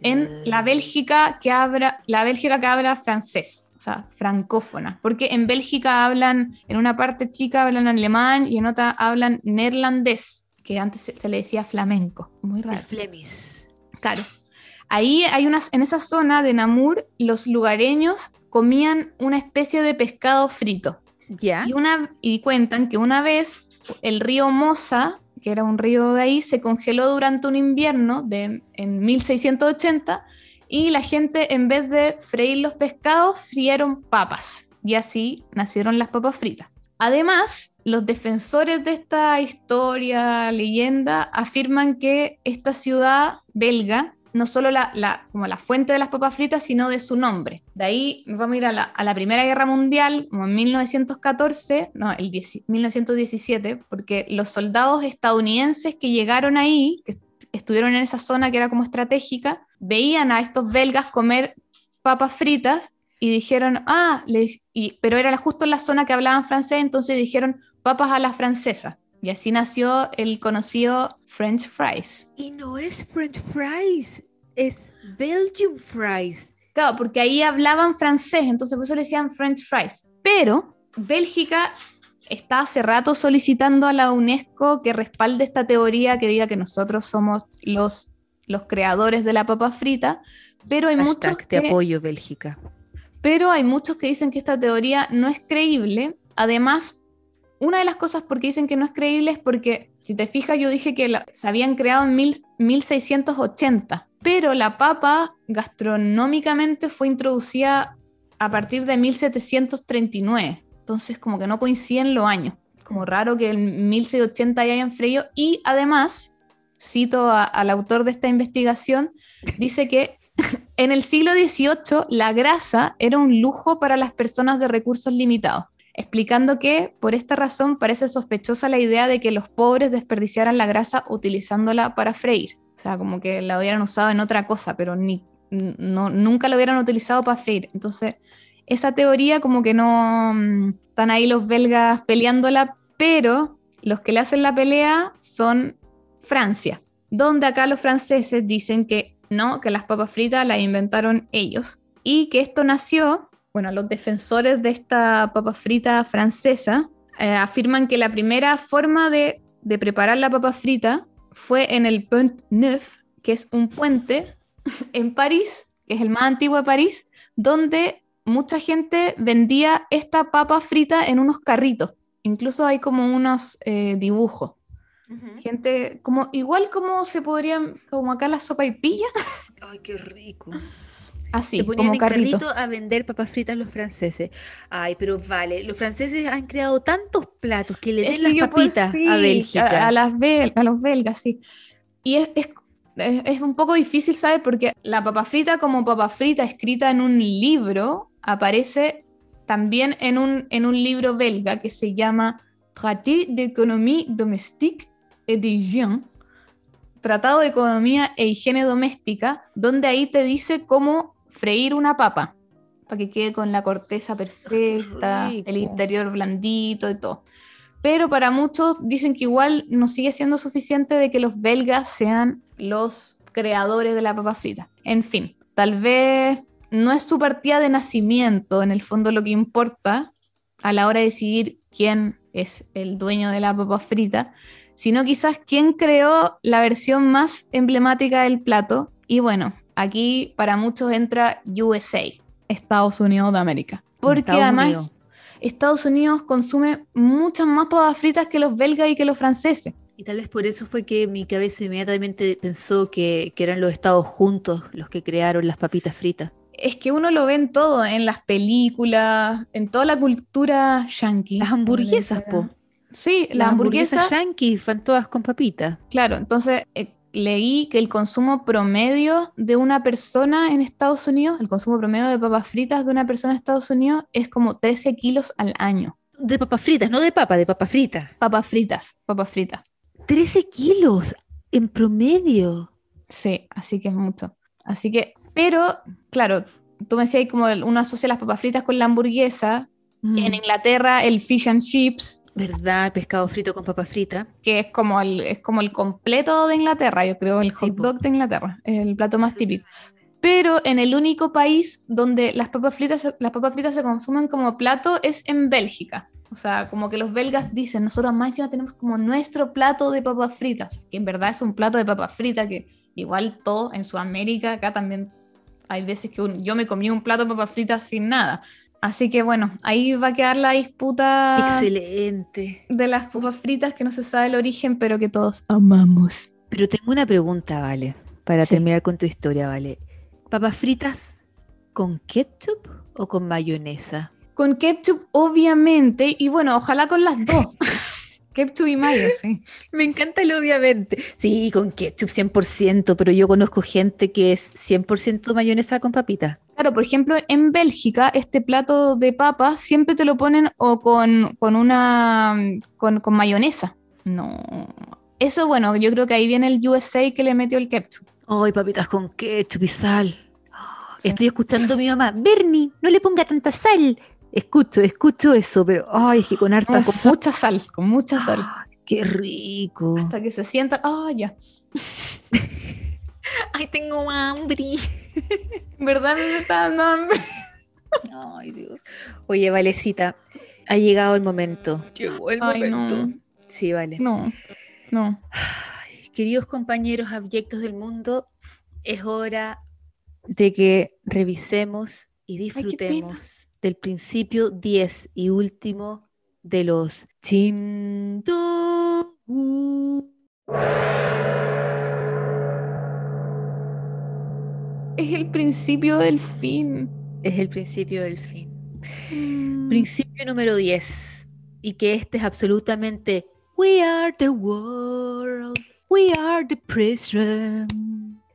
en la Bélgica que habla, la Bélgica que habla francés, o sea, francófona, porque en Bélgica hablan, en una parte chica hablan alemán y en otra hablan neerlandés, que antes se, le decía flamenco, muy raro. Flemish. Claro. Ahí hay unas, en esa zona de Namur, los lugareños comían una especie de pescado frito. Y, una, y cuentan que una vez el río Mosa, que era un río de ahí, se congeló durante un invierno de, en 1680 y la gente en vez de freír los pescados, frieron papas. Y así nacieron las papas fritas. Además, los defensores de esta historia, leyenda, afirman que esta ciudad belga no solo la, como la fuente de las papas fritas, sino de su nombre. De ahí vamos a ir a la, Primera Guerra Mundial, como en 1914, no, el 1917, porque los soldados estadounidenses que llegaron ahí, que estuvieron en esa zona que era como estratégica, veían a estos belgas comer papas fritas y dijeron, ah, y, pero era justo en la zona que hablaban francés, entonces dijeron papas a la francesa. Y así nació el conocido French fries. Y no es French fries, es Belgium fries. Claro, porque ahí hablaban francés, entonces por eso le decían French fries. Pero Bélgica está hace rato solicitando a la UNESCO que respalde esta teoría que diga que nosotros somos los, los creadores de la papa frita, pero hay muchos que, apoyo Bélgica. Pero hay muchos que dicen que esta teoría no es creíble. Además, una de las cosas por qué dicen que no es creíble es porque, si te fijas, yo dije que se habían creado en 1680, pero la papa gastronómicamente fue introducida a partir de 1739. Entonces, como que no coinciden los años. Como raro que en 1680 ya hayan freído. Y además, cito al autor de esta investigación, dice que en el siglo XVIII la grasa era un lujo para las personas de recursos limitados explicando que por esta razón parece sospechosa la idea de que los pobres desperdiciaran la grasa utilizándola para freír. O sea, como que la hubieran usado en otra cosa, pero ni, no, nunca la hubieran utilizado para freír. Entonces, esa teoría como que no mm, están ahí los belgas peleándola, pero los que le hacen la pelea son Francia, donde acá los franceses dicen que no, que las papas fritas las inventaron ellos y que esto nació bueno, los defensores de esta papa frita francesa eh, afirman que la primera forma de, preparar la papa frita fue en el Pont Neuf, que es un puente en París, que es el más antiguo de París, donde mucha gente vendía esta papa frita en unos carritos. Incluso hay como unos eh, dibujos. Gente, como igual como se podrían, como acá la sopa y pilla. Ay, qué rico. Así, Se ponían en carrito. a vender papas fritas los franceses. Ay, pero vale, los franceses han creado tantos platos que le den las papitas a Bélgica. A, las a los belgas, sí. Y es, es, es, un poco difícil, ¿sabes? Porque la papa frita como papa frita escrita en un libro aparece también en un, en un libro belga que se llama Traité d'économie domestique et d'hygiène, Tratado de Economía e Higiene Doméstica, donde ahí te dice cómo freír una papa para que quede con la corteza perfecta, el interior blandito y todo. Pero para muchos dicen que igual no sigue siendo suficiente de que los belgas sean los creadores de la papa frita. En fin, tal vez no es su partida de nacimiento en el fondo lo que importa a la hora de decidir quién es el dueño de la papa frita, sino quizás quién creó la versión más emblemática del plato. Y bueno, aquí para muchos entra USA, Estados Unidos de América. Porque además Estados Unidos consume muchas más papas fritas que los belgas y que los franceses. Y tal vez por eso fue que mi cabeza inmediatamente pensó que, eran los Estados juntos los que crearon las papitas fritas. Es que uno lo ve en todo, en las películas, en toda la cultura yankee. Las hamburguesas, po. Sí, las, hamburguesas, yankees van todas con papitas. Claro, entonces eh, leí que el consumo promedio de una persona en Estados Unidos, el consumo promedio de papas fritas de una persona en Estados Unidos es como 13 kilos al año. De papas fritas, no de papa, de papas fritas. Papas fritas, papas fritas. 13 kilos en promedio. Sí, así que es mucho. Así que, pero, claro, tú me decías como uno asocia las papas fritas con la hamburguesa. En Inglaterra el fish and chips ¿Verdad? Pescado frito con papa frita. Que es como el, es como el completo de Inglaterra, yo creo, el hot dog de Inglaterra, es el plato más típico. Pero en el único país donde las papas fritas, las papas fritas se consumen como plato es en Bélgica. O sea, como que los belgas dicen, nosotros más ya tenemos como nuestro plato de papas fritas, que en verdad es un plato de papas fritas que igual todo en Sudamérica, acá también hay veces que yo me comí un plato de papas fritas sin nada. Así que bueno, ahí va a quedar la disputa. Excelente. De las papas fritas que no se sabe el origen, pero que todos amamos. Pero tengo una pregunta, Vale, para terminar con tu historia, Vale. ¿Papas fritas con ketchup o con mayonesa? Con ketchup, obviamente, y bueno, ojalá con las dos. ketchup y mayo, sí. Me encanta el obviamente. Sí, con ketchup 100%, pero yo conozco gente que es 100% mayonesa con papita. Claro, por ejemplo, en Bélgica, este plato de papas siempre te lo ponen o con, una. Con, mayonesa. No. Eso, bueno, yo creo que ahí viene el USA que le metió el ketchup. Ay, papitas con ketchup y sal. Estoy escuchando a mi mamá. Bernie, no le ponga tanta sal. Escucho, escucho eso, pero ay, es que con harta. con mucha sal, con mucha sal. qué rico. Hasta que se sienta. Ah, ya. ay, tengo hambre. ¿Verdad me está dando hambre? Ay, Dios. Oye, Valecita, ha llegado el momento. Llegó el momento. Sí, vale. No, no. queridos compañeros abyectos del mundo, es hora de que revisemos y disfrutemos del principio 10 y último de los Chindogu. es el principio del fin. Es el principio del fin. Mm. Principio número 10. Y que este es absolutamente We are the world, we are the prison.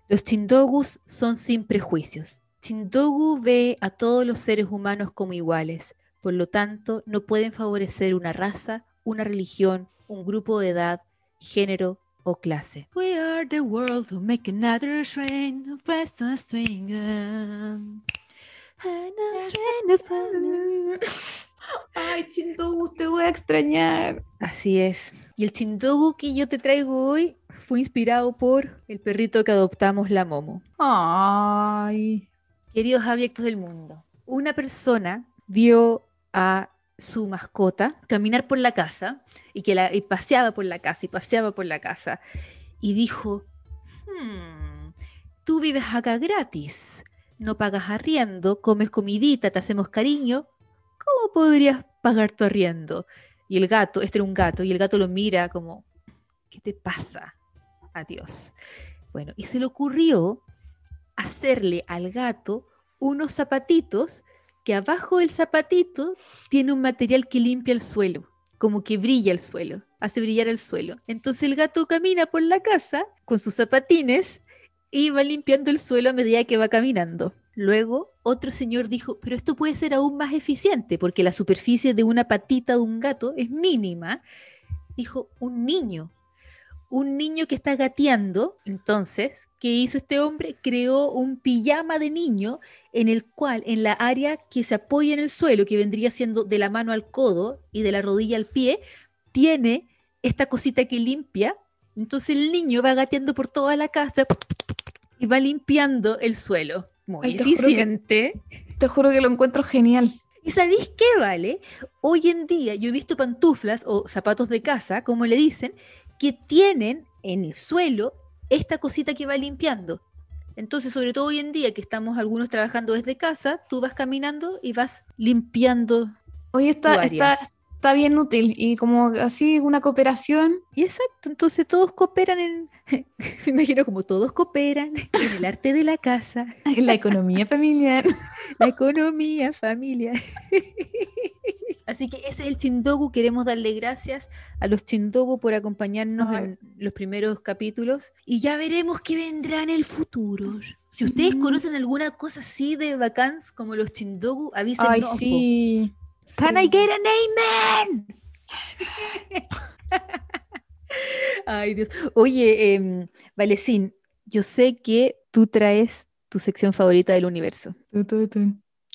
Los chindogus son sin prejuicios. Chindogu ve a todos los seres humanos como iguales. Por lo tanto, no pueden favorecer una raza, una religión, un grupo de edad, género o clase. We are the world who make another train of rest swing. Ay, Chindogu, te voy a extrañar. Así es. Y el Chindogu que yo te traigo hoy fue inspirado por el perrito que adoptamos, la Momo. Ay. Queridos abyectos del mundo, una persona vio a su mascota caminar por la casa y que la, paseaba por la casa y paseaba por la casa y dijo, hmm, tú vives acá gratis, no pagas arriendo, comes comidita, te hacemos cariño, ¿cómo podrías pagar tu arriendo? Y el gato, este era un gato, y el gato lo mira como, ¿qué te pasa? Adiós. Bueno, y se le ocurrió hacerle al gato unos zapatitos que abajo del zapatito tiene un material que limpia el suelo, como que brilla el suelo, hace brillar el suelo. Entonces el gato camina por la casa con sus zapatines y va limpiando el suelo a medida que va caminando. Luego, otro señor dijo, pero esto puede ser aún más eficiente porque la superficie de una patita de un gato es mínima. Dijo, un niño un niño que está gateando. Entonces, ¿qué hizo este hombre? Creó un pijama de niño en el cual, en la área que se apoya en el suelo, que vendría siendo de la mano al codo y de la rodilla al pie, tiene esta cosita que limpia. Entonces el niño va gateando por toda la casa y va limpiando el suelo. Muy eficiente. te juro que lo encuentro genial. ¿Y sabéis qué vale? Hoy en día yo he visto pantuflas o zapatos de casa, como le dicen, que tienen en el suelo esta cosita que va limpiando. Entonces, sobre todo hoy en día que estamos algunos trabajando desde casa, tú vas caminando y vas limpiando. Hoy está, está, está bien útil y como así una cooperación. Y exacto, entonces todos cooperan en, me imagino como todos cooperan en el arte de la casa. En la economía familiar. La economía familiar. Así que ese es el Chindogu. Queremos darle gracias a los Chindogu por acompañarnos en los primeros capítulos. Y ya veremos qué vendrá en el futuro. Si ustedes conocen alguna cosa así de vacances como los Chindogu, avísenos. Ay, sí. Can I get an amen? Ay, Dios. Oye, eh, Valecín, yo sé que tú traes tu sección favorita del universo.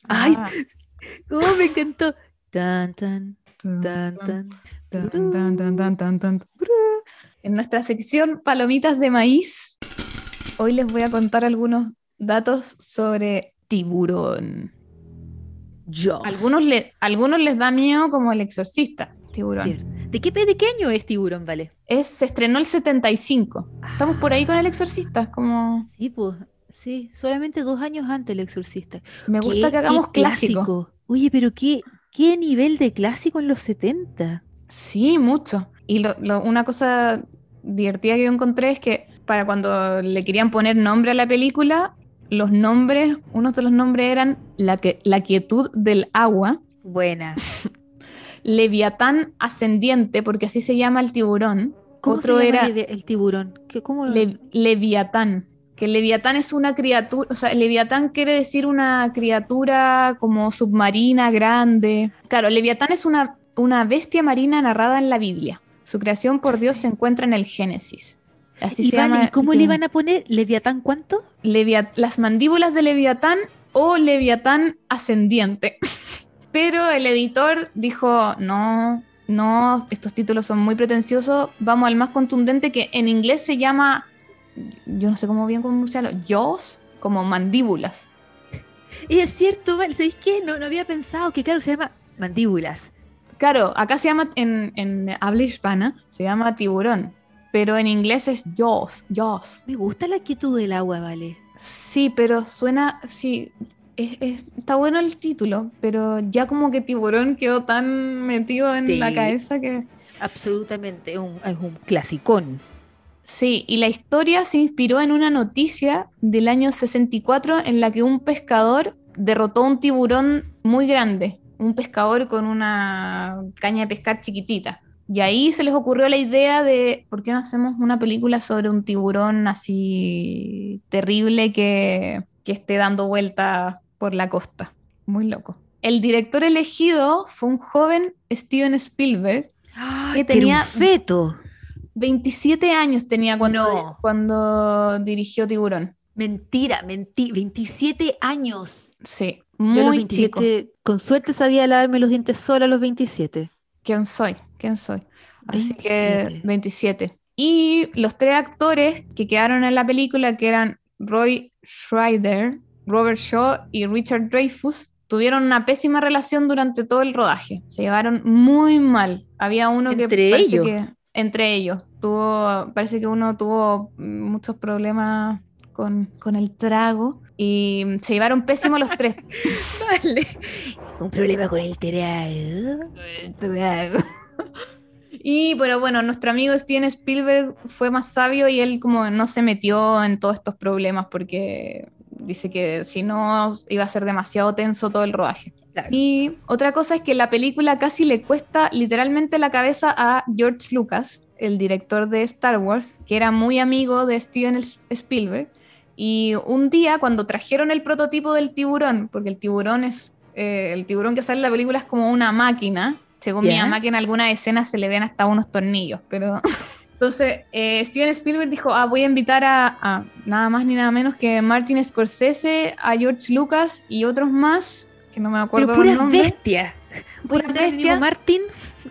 Ay, oh, me encantó. En nuestra sección Palomitas de Maíz, hoy les voy a contar algunos datos sobre tiburón. Algunos, algunos les da miedo como el exorcista, tiburón. ¿De qué pequeño es tiburón, vale? Es, se estrenó el 75. Estamos por ahí con el exorcista, como... Sí, pues Sí, solamente dos años antes El Exorcista. Me gusta ¿Qué- que hagamos qué clásico. Oye, pero qué, qué nivel de clásico en los 70. Sí, mucho. Y lo- lo- una cosa divertida que yo encontré es que para cuando le querían poner nombre a la película, los nombres, unos de los nombres eran La, que, la quietud del agua, Buena. Leviatán ascendiente, porque así se llama el tiburón. ¿Cómo Otro se llama era el, tiburón? ¿Qué, cómo Le- Leviatán. Que Leviatán es una criatura, o sea, Leviatán quiere decir una criatura como submarina, grande. Claro, Leviatán es una, una bestia marina narrada en la Biblia. Su creación por Dios se encuentra en el Génesis. Así ¿Y, se vale, llama. ¿y cómo le iban a poner? ¿Leviatán cuánto? Levia- las mandíbulas de Leviatán o Leviatán ascendiente. Pero el editor dijo, no, no, estos títulos son muy pretenciosos, vamos al más contundente que en inglés se llama, yo no sé cómo bien pronunciarlo, jaws, como mandíbulas. Y es cierto, vale, ¿sabéis qué? No, no había pensado que, claro, se llama mandíbulas. Claro, acá se llama, en, en habla hispana, se llama tiburón, pero en inglés es jaws, jaws. Me gusta la quietud del agua, vale. Sí, pero suena, sí, es- es- está bueno el título, pero ya como que tiburón quedó tan metido en Sí. la cabeza que... Absolutamente, un, es un clasicón. Sí, y la historia se inspiró en una noticia del año 64 en la que un pescador derrotó a un tiburón muy grande, un pescador con una caña de pescar chiquitita. Y ahí se les ocurrió la idea de, ¿por qué no hacemos una película sobre un tiburón así terrible que, que esté dando vueltas por la costa? Muy loco. El director elegido fue un joven Steven Spielberg, ¡Ay, Que era tenía- un feto! 27 años tenía cuando, No. cuando dirigió Tiburón. Mentira, mentí, 27 años. Sí, Yo los muy chico. 27, con suerte sabía lavarme los dientes sola a los 27. ¿Quién soy? ¿Quién soy? Así 27. que 27. Y los tres actores que quedaron en la película, que eran Roy Schreider, Robert Shaw y Richard Dreyfuss, tuvieron una pésima relación durante todo el rodaje. Se llevaron muy mal. Había uno que ¿Entre parece ellos? que entre ellos tuvo, parece que uno tuvo muchos problemas con, con el trago y se llevaron pésimo los tres. Vale. Un problema con el trago. Y pero bueno, nuestro amigo Steven Spielberg fue más sabio y él como no se metió en todos estos problemas porque dice que si no iba a ser demasiado tenso todo el rodaje. Claro. Y otra cosa es que la película casi le cuesta literalmente la cabeza a George Lucas, el director de Star Wars, que era muy amigo de Steven Spielberg. Y un día cuando trajeron el prototipo del tiburón, porque el tiburón es eh, el tiburón que sale en la película es como una máquina. Según mi mamá, que en algunas escenas se le ven hasta unos tornillos, pero entonces, eh, Steven Spielberg dijo, ah, voy a invitar a, a nada más ni nada menos que Martin Scorsese, a George Lucas y otros más, que no me acuerdo Pero puras bestias. Puras bestias. Martin,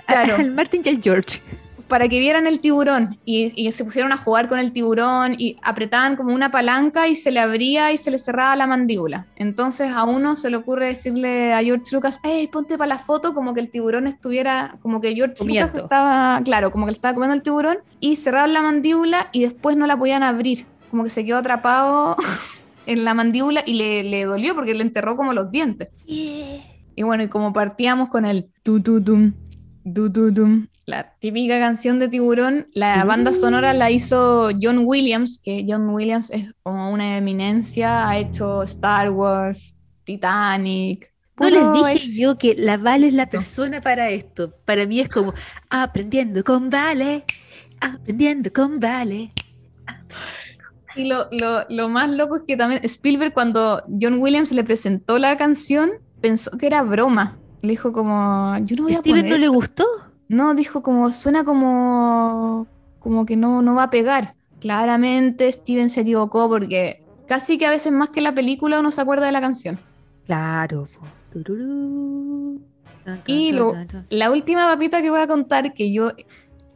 Claro. al Martin y al George. para que vieran el tiburón y, y se pusieron a jugar con el tiburón y apretaban como una palanca y se le abría y se le cerraba la mandíbula. Entonces a uno se le ocurre decirle a George Lucas, hey, ponte para la foto como que el tiburón estuviera, como que George Lucas estaba, claro, como que le estaba comiendo el tiburón y cerraban la mandíbula y después no la podían abrir, como que se quedó atrapado en la mandíbula y le, le dolió porque le enterró como los dientes. Y bueno, y como partíamos con el tu tu tum, tu tu tum, la típica canción de Tiburón, la banda sonora la hizo John Williams, que John Williams es como una eminencia, ha hecho Star Wars, Titanic. No les dije yo que la Vale es la persona para esto. Para mí es como aprendiendo con Vale, aprendiendo con Vale. Y lo, lo- lo más loco es que también Spielberg, cuando John Williams le presentó la canción, pensó que era broma. Le dijo como, yo no voy a ¿Steven poner no le gustó? No, dijo como, suena como, como que no, no va a pegar. Claramente Steven se equivocó porque casi que a veces más que la película uno se acuerda de la canción. Claro. po. Tururú. Tan, tan, Y lo- tan. La última papita que voy a contar, que yo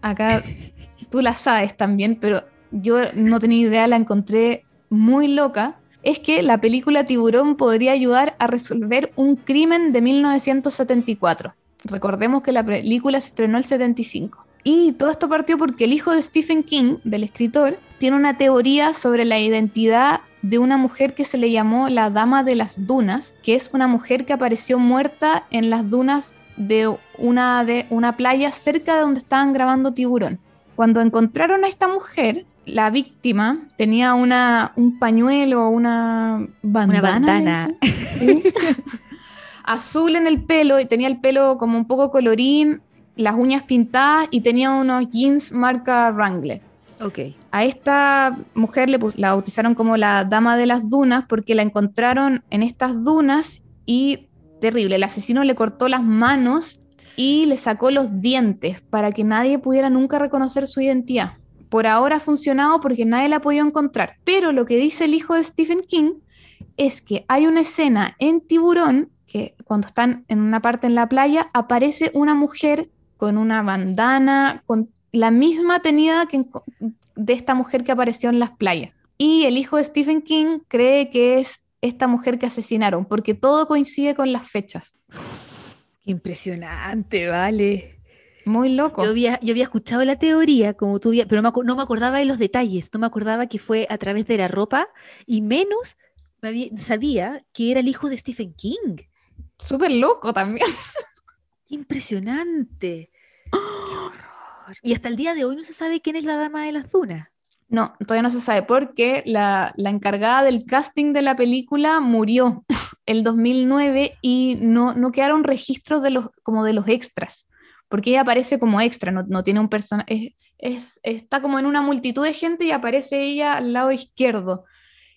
acá, tú la sabes también, pero yo no tenía idea, la encontré muy loca, es que la película Tiburón podría ayudar a resolver un crimen de 1974. Recordemos que la película se estrenó el 75. Y todo esto partió porque el hijo de Stephen King, del escritor, tiene una teoría sobre la identidad de una mujer que se le llamó la Dama de las Dunas, que es una mujer que apareció muerta en las dunas de una, de una playa cerca de donde estaban grabando Tiburón. Cuando encontraron a esta mujer, la víctima tenía una, un pañuelo, una bandana, Una bandana. ¿Sí? azul en el pelo y tenía el pelo como un poco colorín, las uñas pintadas y tenía unos jeans marca Wrangler. Ok. A esta mujer le la bautizaron como la Dama de las Dunas porque la encontraron en estas dunas y terrible, el asesino le cortó las manos y le sacó los dientes para que nadie pudiera nunca reconocer su identidad. Por ahora ha funcionado porque nadie la ha podido encontrar. Pero lo que dice el hijo de Stephen King es que hay una escena en Tiburón que cuando están en una parte en la playa aparece una mujer con una bandana, con la misma tenida que de esta mujer que apareció en las playas. Y el hijo de Stephen King cree que es esta mujer que asesinaron, porque todo coincide con las fechas. Impresionante, vale. Muy loco. Yo había, yo había escuchado la teoría, como tú, pero no me, acu- no me acordaba de los detalles, no me acordaba que fue a través de la ropa y menos me había- sabía que era el hijo de Stephen King. Súper loco también. Impresionante. Qué horror. Y hasta el día de hoy no se sabe quién es la dama de las dunas. No, todavía no se sabe porque la, la encargada del casting de la película murió el 2009 y no, no quedaron registros de los, como de los extras, porque ella aparece como extra, no, no tiene un personaje, es, está como en una multitud de gente y aparece ella al lado izquierdo.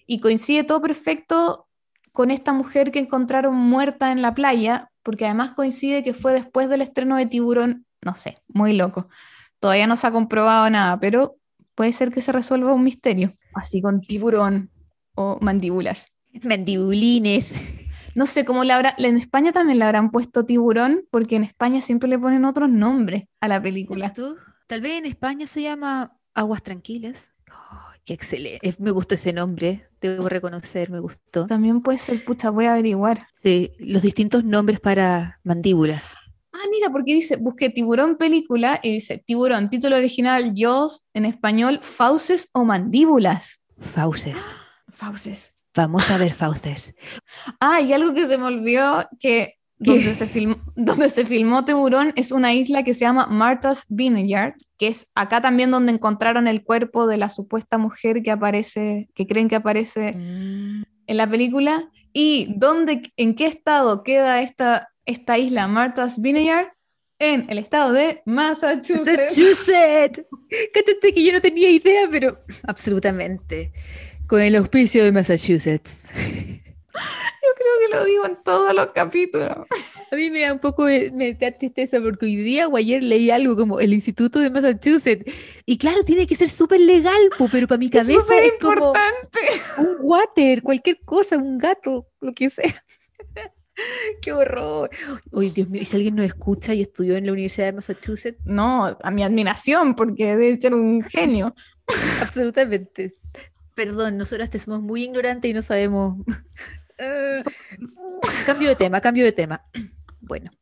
Y coincide todo perfecto con esta mujer que encontraron muerta en la playa, porque además coincide que fue después del estreno de Tiburón, no sé, muy loco. Todavía no se ha comprobado nada, pero puede ser que se resuelva un misterio, así con tiburón o mandíbulas. Mandibulines. No sé cómo le habrá, en España también le habrán puesto tiburón, porque en España siempre le ponen otros nombres a la película. ¿Tú? Tal vez en España se llama Aguas Tranquilas. Ay, qué excelente. Me gustó ese nombre, debo reconocer, me gustó. También puede ser, pucha, voy a averiguar. Sí, los distintos nombres para mandíbulas. Ah, mira, porque dice, busqué tiburón película y dice tiburón, título original Jaws, en español, fauces o mandíbulas. Fauces. Fauces. Vamos a ver fauces. Ah, y algo que se me olvidó, que donde se, filmó, donde se filmó Tiburón es una isla que se llama Martha's Vineyard, que es acá también donde encontraron el cuerpo de la supuesta mujer que aparece, que creen que aparece Mm, en la película. ¿Y dónde, en qué estado queda esta, esta isla Martha's Vineyard? En el estado de Massachusetts. Massachusetts. Cállate que yo no tenía idea, pero absolutamente. Con el auspicio de Massachusetts. Yo creo que lo digo en todos los capítulos. A mí me da un poco me da tristeza porque hoy día o ayer leí algo como el Instituto de Massachusetts. Y claro, tiene que ser súper legal, po, pero para mi cabeza es como un water, cualquier cosa, un gato, lo que sea. Qué horror. Oye, Dios mío, y si alguien nos escucha y estudió en la Universidad de Massachusetts, No, a mi admiración, porque debe ser un genio. absolutamente. Perdón, nosotras te somos muy ignorantes y no sabemos. Eh, cambio de tema, cambio de tema. Bueno,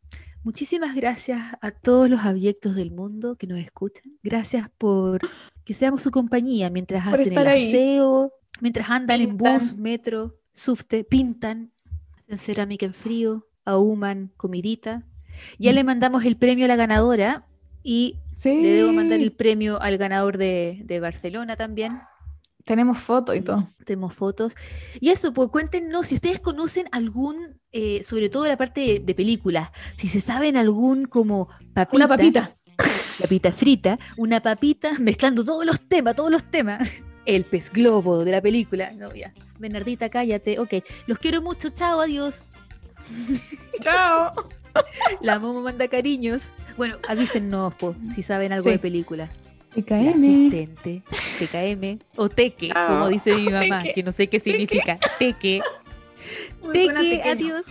muchísimas gracias a todos los abyectos del mundo que nos escuchan. Gracias por que seamos su compañía mientras Por hacen el estar ahí. aseo, mientras andan en bus, metro, subte, pintan, cerámica en frío, ahuman comidita. Ya Mm. le mandamos el premio a la ganadora y Sí. le debo mandar el premio al ganador de, de Barcelona también. Tenemos fotos y todo. Tenemos fotos. Y eso, pues cuéntenos si ustedes conocen algún, eh, sobre todo la parte de, de películas, si se saben algún como papita, Una papita. papita frita, una papita mezclando todos los temas, todos los temas. El pez globo de la película. No, ya. Bernardita, cállate. Ok. Los quiero mucho. Chao, adiós. Chao. La Momo manda cariños. Bueno, avísennos po, si saben algo Sí. de película. La TKM. asistente, TKM o Teque, como dice mi mamá, Teque. que no sé qué significa. Teque. Teque, pequeño. adiós.